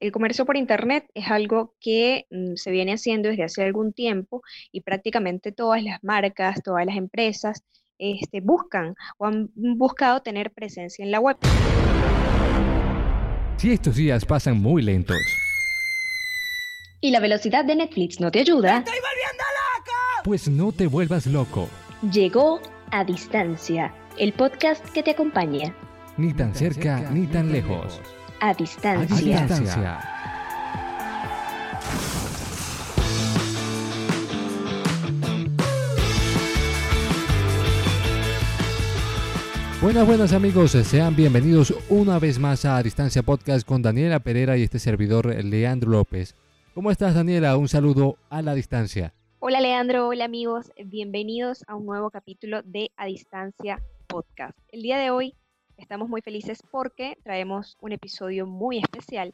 El comercio por Internet es algo que mm, se viene haciendo desde hace algún tiempo y prácticamente todas las marcas, todas las empresas este, buscan o han buscado tener presencia en la web. Si estos días pasan muy lentos y la velocidad de Netflix no te ayuda, ¡Estoy volviendo loco! pues no te vuelvas loco, llegó a distancia, el podcast que te acompaña. ni tan cerca ni tan lejos. A A distancia. distancia. Buenas, buenas amigos, sean bienvenidos una vez más a Distancia Podcast con Daniela Pereira y este servidor Leandro López. ¿Cómo estás Daniela? Un saludo a la distancia. Hola Leandro, hola amigos, bienvenidos a un nuevo capítulo de A Distancia Podcast. El día de hoy estamos muy felices porque traemos un episodio muy especial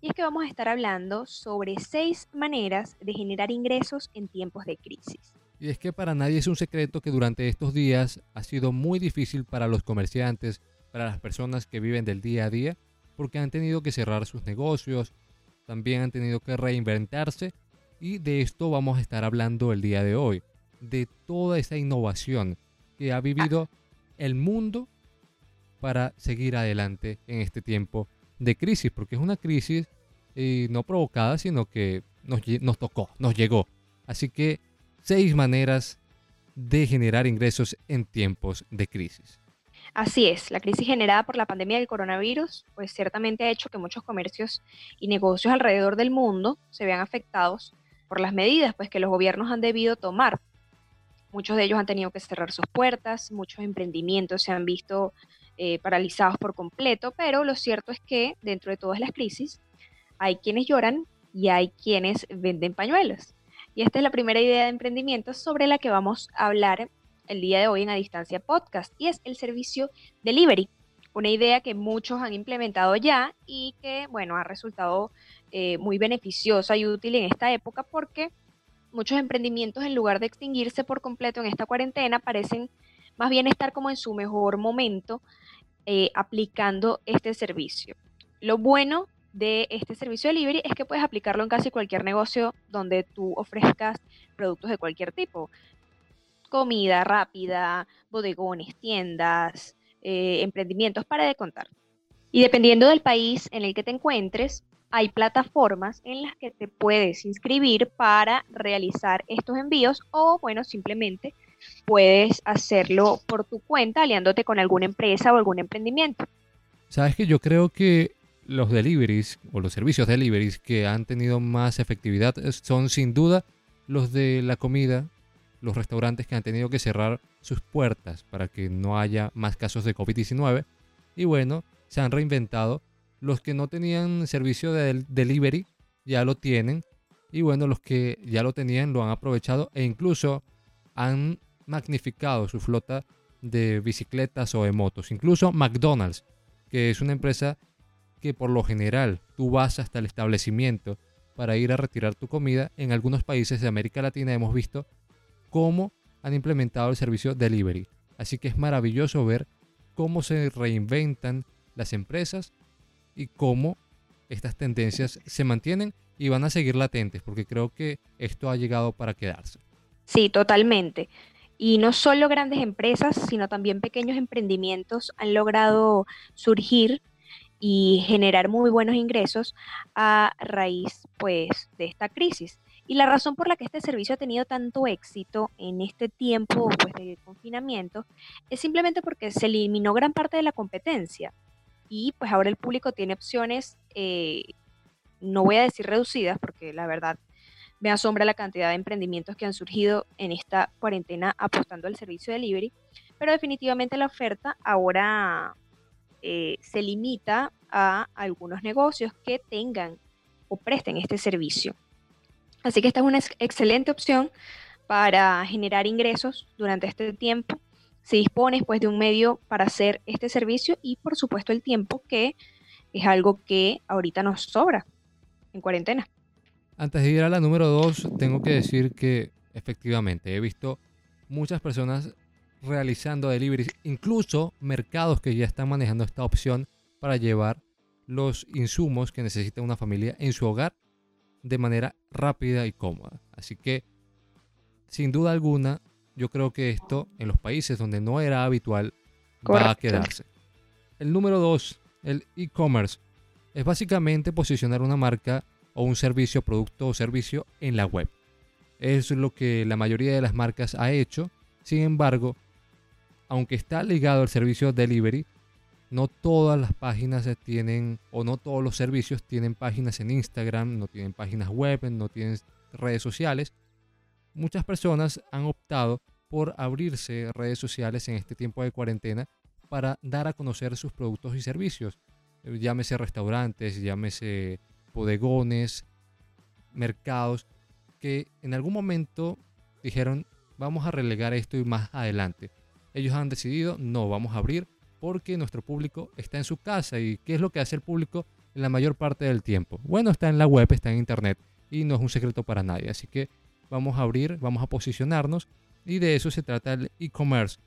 y es que vamos a estar hablando sobre seis maneras de generar ingresos en tiempos de crisis. Y es que para nadie es un secreto que durante estos días ha sido muy difícil para los comerciantes, para las personas que viven del día a día, porque han tenido que cerrar sus negocios, también han tenido que reinventarse y de esto vamos a estar hablando el día de hoy, de toda esa innovación que ha vivido el mundo para seguir adelante en este tiempo de crisis, porque es una crisis eh, no provocada, sino que nos, nos tocó, nos llegó. Así que seis maneras de generar ingresos en tiempos de crisis. Así es, la crisis generada por la pandemia del coronavirus, pues ciertamente ha hecho que muchos comercios y negocios alrededor del mundo se vean afectados por las medidas pues, que los gobiernos han debido tomar. Muchos de ellos han tenido que cerrar sus puertas, muchos emprendimientos se han visto eh, paralizados por completo, pero lo cierto es que dentro de todas las crisis hay quienes lloran y hay quienes venden pañuelos. Y esta es la primera idea de emprendimiento sobre la que vamos a hablar el día de hoy en A Distancia Podcast y es el servicio delivery. Una idea que muchos han implementado ya y que, bueno, ha resultado eh, muy beneficiosa y útil en esta época porque muchos emprendimientos, en lugar de extinguirse por completo en esta cuarentena, parecen más bien estar como en su mejor momento eh, aplicando este servicio. Lo bueno de este servicio delivery es que puedes aplicarlo en casi cualquier negocio donde tú ofrezcas productos de cualquier tipo comida rápida, bodegones, tiendas, eh, emprendimientos, para de contar. Y dependiendo del país en el que te encuentres, hay plataformas en las que te puedes inscribir para realizar estos envíos o, bueno, simplemente puedes hacerlo por tu cuenta aliándote con alguna empresa o algún emprendimiento. Sabes que yo creo que los deliveries o los servicios deliveries que han tenido más efectividad son sin duda los de la comida, los restaurantes que han tenido que cerrar sus puertas para que no haya más casos de COVID-19. Y bueno, se han reinventado. Los que no tenían servicio de del- delivery ya lo tienen. Y bueno, los que ya lo tenían lo han aprovechado e incluso han magnificado su flota de bicicletas o de motos. Incluso McDonald's, que es una empresa que por lo general tú vas hasta el establecimiento para ir a retirar tu comida. En algunos países de América Latina hemos visto cómo han implementado el servicio delivery. Así que es maravilloso ver cómo se reinventan las empresas y cómo estas tendencias se mantienen y van a seguir latentes, porque creo que esto ha llegado para quedarse. Sí, totalmente. Y no solo grandes empresas, sino también pequeños emprendimientos han logrado surgir y generar muy buenos ingresos a raíz pues de esta crisis. Y la razón por la que este servicio ha tenido tanto éxito en este tiempo pues, de confinamiento es simplemente porque se eliminó gran parte de la competencia y pues ahora el público tiene opciones, eh, no voy a decir reducidas porque la verdad me asombra la cantidad de emprendimientos que han surgido en esta cuarentena apostando al servicio delivery, pero definitivamente la oferta ahora eh, se limita a algunos negocios que tengan o presten este servicio. Así que esta es una ex- excelente opción para generar ingresos durante este tiempo. Si dispones pues de un medio para hacer este servicio y por supuesto el tiempo que es algo que ahorita nos sobra en cuarentena. Antes de ir a la número 2, tengo que decir que efectivamente he visto muchas personas realizando deliveries, incluso mercados que ya están manejando esta opción para llevar los insumos que necesita una familia en su hogar de manera rápida y cómoda. Así que, sin duda alguna, yo creo que esto en los países donde no era habitual va a quedarse. El número dos, el e-commerce, es básicamente posicionar una marca o un servicio, producto o servicio en la web. Es lo que la mayoría de las marcas ha hecho. Sin embargo, aunque está ligado al servicio delivery, no todas las páginas tienen o no todos los servicios tienen páginas en Instagram, no tienen páginas web, no tienen redes sociales. Muchas personas han optado por abrirse redes sociales en este tiempo de cuarentena para dar a conocer sus productos y servicios. Llámese restaurantes, llámese bodegones, mercados, que en algún momento dijeron vamos a relegar esto y más adelante. Ellos han decidido no, vamos a abrir porque nuestro público está en su casa y ¿qué es lo que hace el público en la mayor parte del tiempo? Bueno, está en la web, está en internet y no es un secreto para nadie. Así que vamos a abrir, vamos a posicionarnos y de eso se trata el e-commerce.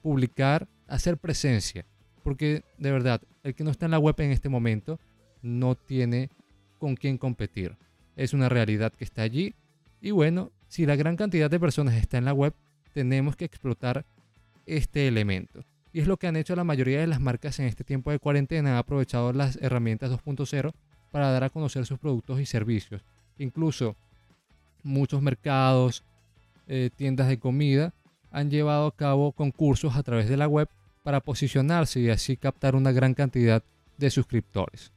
Publicar, hacer presencia. Porque de verdad, el que no está en la web en este momento no tiene con quién competir. Es una realidad que está allí. Y bueno, si la gran cantidad de personas está en la web, tenemos que explotar este elemento. Y es lo que han hecho la mayoría de las marcas en este tiempo de cuarentena. Han aprovechado las herramientas 2.0 para dar a conocer sus productos y servicios. Incluso muchos mercados, eh, tiendas de comida han llevado a cabo concursos a través de la web para posicionarse y así captar una gran cantidad de suscriptores.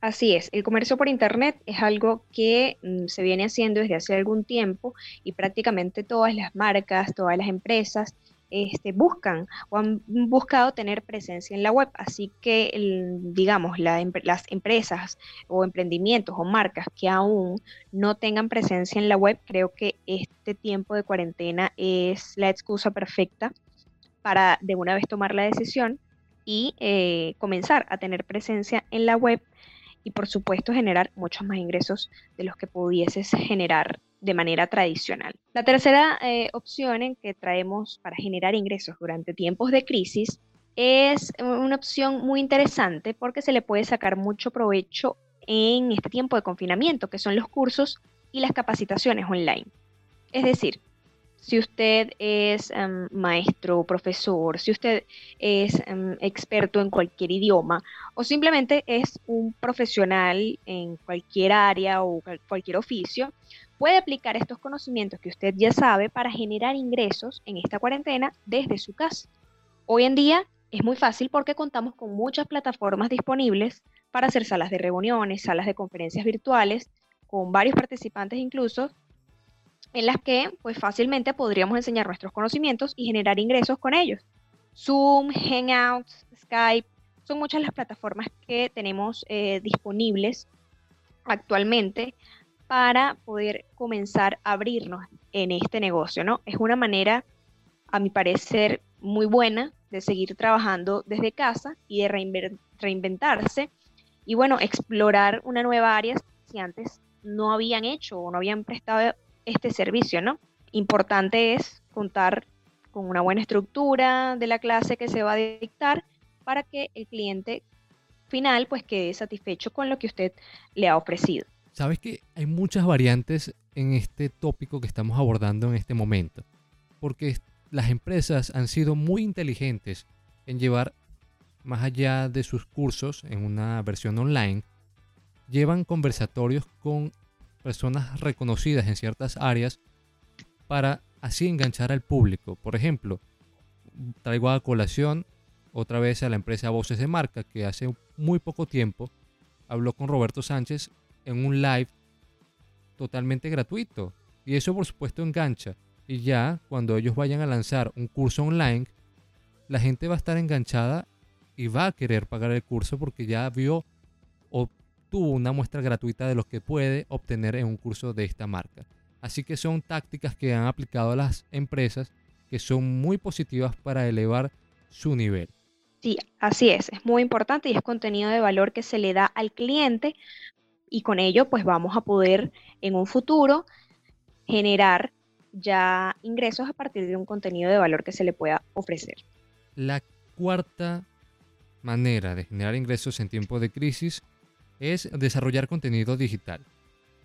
Así es, el comercio por Internet es algo que mm, se viene haciendo desde hace algún tiempo y prácticamente todas las marcas, todas las empresas este, buscan o han buscado tener presencia en la web. Así que, digamos, las empresas o emprendimientos o marcas que aún no tengan presencia en la web, creo que este tiempo de cuarentena es la excusa perfecta para de una vez tomar la decisión y eh, comenzar a tener presencia en la web y por supuesto generar muchos más ingresos de los que pudieses generar de manera tradicional. La tercera eh, opción en que traemos para generar ingresos durante tiempos de crisis es una opción muy interesante porque se le puede sacar mucho provecho en este tiempo de confinamiento, que son los cursos y las capacitaciones online. Es decir, si usted es em, maestro, profesor, si usted es em, experto en cualquier idioma o simplemente es un profesional en cualquier área o cualquier oficio, puede aplicar estos conocimientos que usted ya sabe para generar ingresos en esta cuarentena desde su casa. Hoy en día es muy fácil porque contamos con muchas plataformas disponibles para hacer salas de reuniones, salas de conferencias virtuales, con varios participantes incluso, en las que pues fácilmente podríamos enseñar nuestros conocimientos y generar ingresos con ellos. Zoom, Hangouts, Skype, son muchas las plataformas que tenemos eh, disponibles actualmente para poder comenzar a abrirnos en este negocio, ¿no? Es una manera, a mi parecer, muy buena de seguir trabajando desde casa y de reinventarse y, bueno, explorar una nueva área si antes no habían hecho o no habían prestado este servicio, ¿no? Importante es contar con una buena estructura de la clase que se va a dictar para que el cliente final pues quede satisfecho con lo que usted le ha ofrecido. Sabes que hay muchas variantes en este tópico que estamos abordando en este momento, porque las empresas han sido muy inteligentes en llevar más allá de sus cursos en una versión online, llevan conversatorios con personas reconocidas en ciertas áreas para así enganchar al público. Por ejemplo, traigo a colación otra vez a la empresa Voces de Marca que hace muy poco tiempo habló con Roberto Sánchez en un live totalmente gratuito. Y eso por supuesto engancha. Y ya cuando ellos vayan a lanzar un curso online, la gente va a estar enganchada y va a querer pagar el curso porque ya vio o tuvo una muestra gratuita de lo que puede obtener en un curso de esta marca. Así que son tácticas que han aplicado las empresas que son muy positivas para elevar su nivel. Sí, así es, es muy importante y es contenido de valor que se le da al cliente y con ello pues vamos a poder en un futuro generar ya ingresos a partir de un contenido de valor que se le pueda ofrecer. La cuarta manera de generar ingresos en tiempos de crisis es desarrollar contenido digital.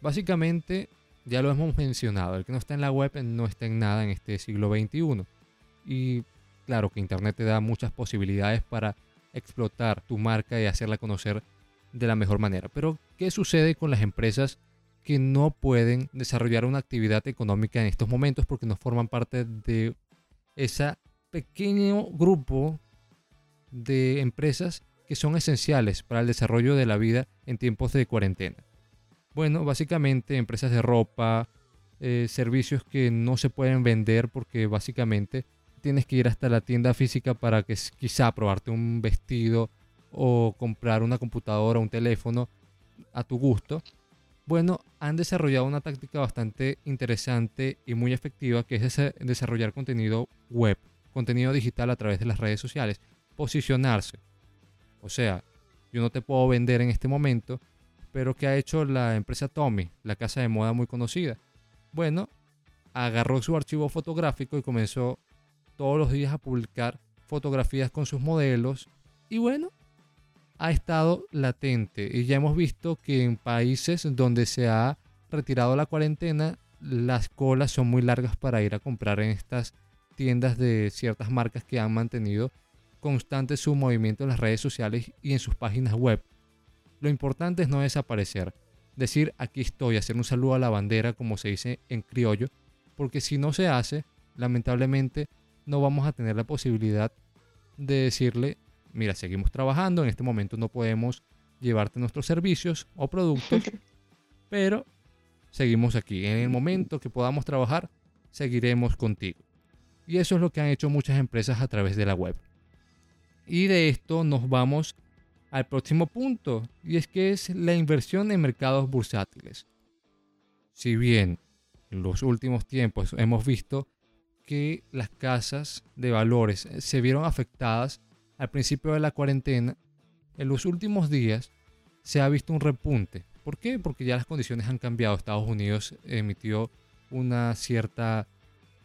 Básicamente, ya lo hemos mencionado, el que no está en la web no está en nada en este siglo XXI. Y claro que Internet te da muchas posibilidades para explotar tu marca y hacerla conocer de la mejor manera. Pero, ¿qué sucede con las empresas que no pueden desarrollar una actividad económica en estos momentos porque no forman parte de ese pequeño grupo de empresas que son esenciales para el desarrollo de la vida en tiempos de cuarentena? Bueno, básicamente empresas de ropa, eh, servicios que no se pueden vender porque básicamente tienes que ir hasta la tienda física para que quizá probarte un vestido o comprar una computadora, un teléfono a tu gusto. Bueno, han desarrollado una táctica bastante interesante y muy efectiva que es desarrollar contenido web, contenido digital a través de las redes sociales, posicionarse. O sea, yo no te puedo vender en este momento, pero ¿qué ha hecho la empresa Tommy, la casa de moda muy conocida? Bueno, agarró su archivo fotográfico y comenzó todos los días a publicar fotografías con sus modelos y bueno, ha estado latente y ya hemos visto que en países donde se ha retirado la cuarentena las colas son muy largas para ir a comprar en estas tiendas de ciertas marcas que han mantenido constante su movimiento en las redes sociales y en sus páginas web. Lo importante es no desaparecer, decir aquí estoy, hacer un saludo a la bandera como se dice en criollo, porque si no se hace, lamentablemente no vamos a tener la posibilidad de decirle, mira, seguimos trabajando, en este momento no podemos llevarte nuestros servicios o productos, pero seguimos aquí. En el momento que podamos trabajar, seguiremos contigo. Y eso es lo que han hecho muchas empresas a través de la web. Y de esto nos vamos al próximo punto, y es que es la inversión en mercados bursátiles. Si bien en los últimos tiempos hemos visto que las casas de valores se vieron afectadas al principio de la cuarentena, en los últimos días se ha visto un repunte. ¿Por qué? Porque ya las condiciones han cambiado. Estados Unidos emitió una cierta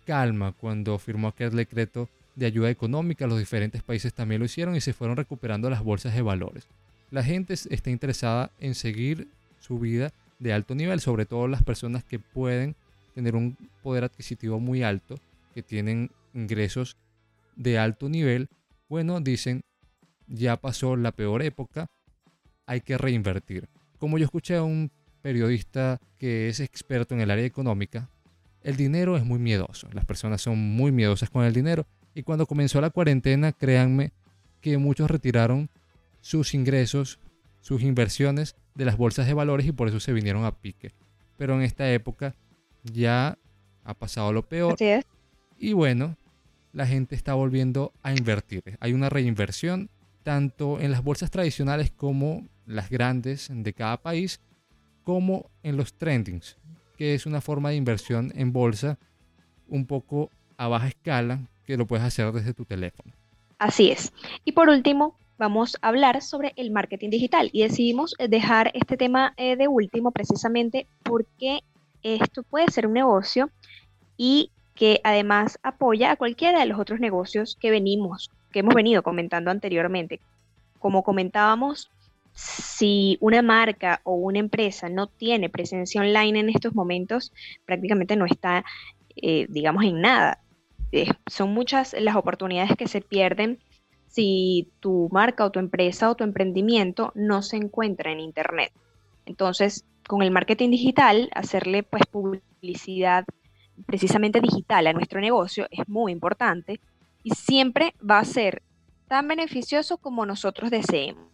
calma cuando firmó aquel decreto de ayuda económica. Los diferentes países también lo hicieron y se fueron recuperando las bolsas de valores. La gente está interesada en seguir su vida de alto nivel, sobre todo las personas que pueden tener un poder adquisitivo muy alto que tienen ingresos de alto nivel, bueno, dicen, ya pasó la peor época, hay que reinvertir. Como yo escuché a un periodista que es experto en el área económica, el dinero es muy miedoso, las personas son muy miedosas con el dinero y cuando comenzó la cuarentena, créanme que muchos retiraron sus ingresos, sus inversiones de las bolsas de valores y por eso se vinieron a pique. Pero en esta época ya ha pasado lo peor. Así es. Y bueno, la gente está volviendo a invertir. Hay una reinversión tanto en las bolsas tradicionales como las grandes de cada país, como en los trendings, que es una forma de inversión en bolsa un poco a baja escala que lo puedes hacer desde tu teléfono. Así es. Y por último, vamos a hablar sobre el marketing digital y decidimos dejar este tema eh, de último precisamente porque esto puede ser un negocio y que además apoya a cualquiera de los otros negocios que venimos, que hemos venido comentando anteriormente. Como comentábamos, si una marca o una empresa no tiene presencia online en estos momentos, prácticamente no está, eh, digamos, en nada. Son muchas las oportunidades que se pierden si tu marca o tu empresa o tu emprendimiento no se encuentra en Internet. Entonces, con el marketing digital, hacerle pues publicidad precisamente digital a nuestro negocio es muy importante y siempre va a ser tan beneficioso como nosotros deseemos.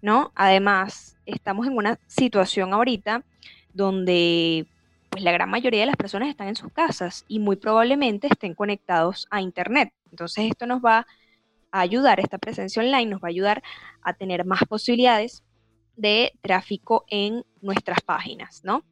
¿No? Además, estamos en una situación ahorita donde pues la gran mayoría de las personas están en sus casas y muy probablemente estén conectados a internet. Entonces, esto nos va a ayudar, esta presencia online nos va a ayudar a tener más posibilidades de tráfico en nuestras páginas, ¿no?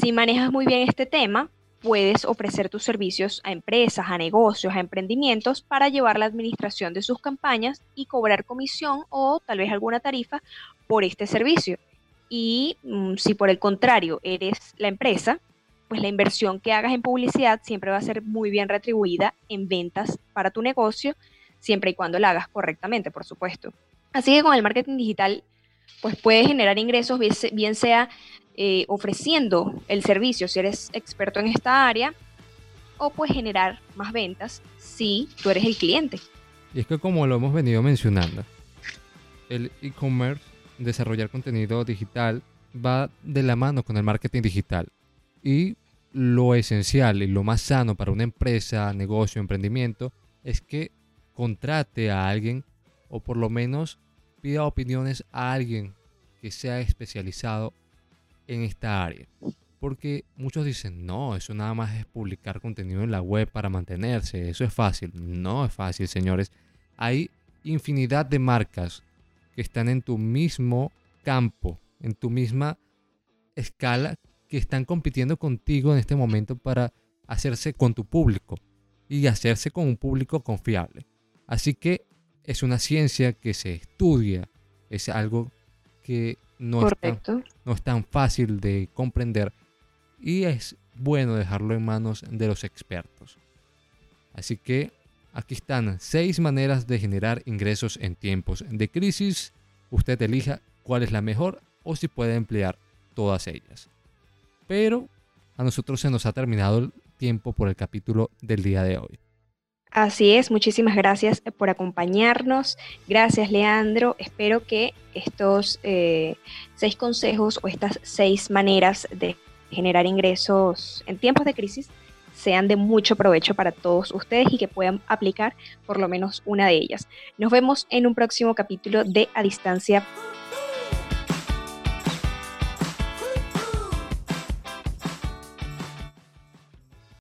Si manejas muy bien este tema, puedes ofrecer tus servicios a empresas, a negocios, a emprendimientos para llevar la administración de sus campañas y cobrar comisión o tal vez alguna tarifa por este servicio. Y mm, si por el contrario eres la empresa, pues la inversión que hagas en publicidad siempre va a ser muy bien retribuida en ventas para tu negocio, siempre y cuando la hagas correctamente, por supuesto. Así que con el marketing digital, pues puedes generar ingresos, bien sea eh, ofreciendo el servicio si eres experto en esta área, o puedes generar más ventas si tú eres el cliente. Y es que como lo hemos venido mencionando, el e-commerce, desarrollar contenido digital, va de la mano con el marketing digital. Y lo esencial y lo más sano para una empresa, negocio, emprendimiento es que contrate a alguien o por lo menos pida opiniones a alguien que sea especializado en esta área. Porque muchos dicen, no, eso nada más es publicar contenido en la web para mantenerse, eso es fácil. No es fácil, señores. Hay infinidad de marcas que están en tu mismo campo, en tu misma escala, que están compitiendo contigo en este momento para hacerse con tu público y hacerse con un público confiable. Así que es una ciencia que se estudia, es algo que no, es tan, no es tan fácil de comprender y es bueno dejarlo en manos de los expertos. Así que aquí están seis maneras de generar ingresos en tiempos de crisis. Usted elija cuál es la mejor o si puede emplear todas ellas. Pero a nosotros se nos ha terminado el tiempo por el capítulo del día de hoy. Así es, muchísimas gracias por acompañarnos. Gracias, Leandro. Espero que estos eh, seis consejos o estas seis maneras de generar ingresos en tiempos de crisis sean de mucho provecho para todos ustedes y que puedan aplicar por lo menos una de ellas. Nos vemos en un próximo capítulo de A Distancia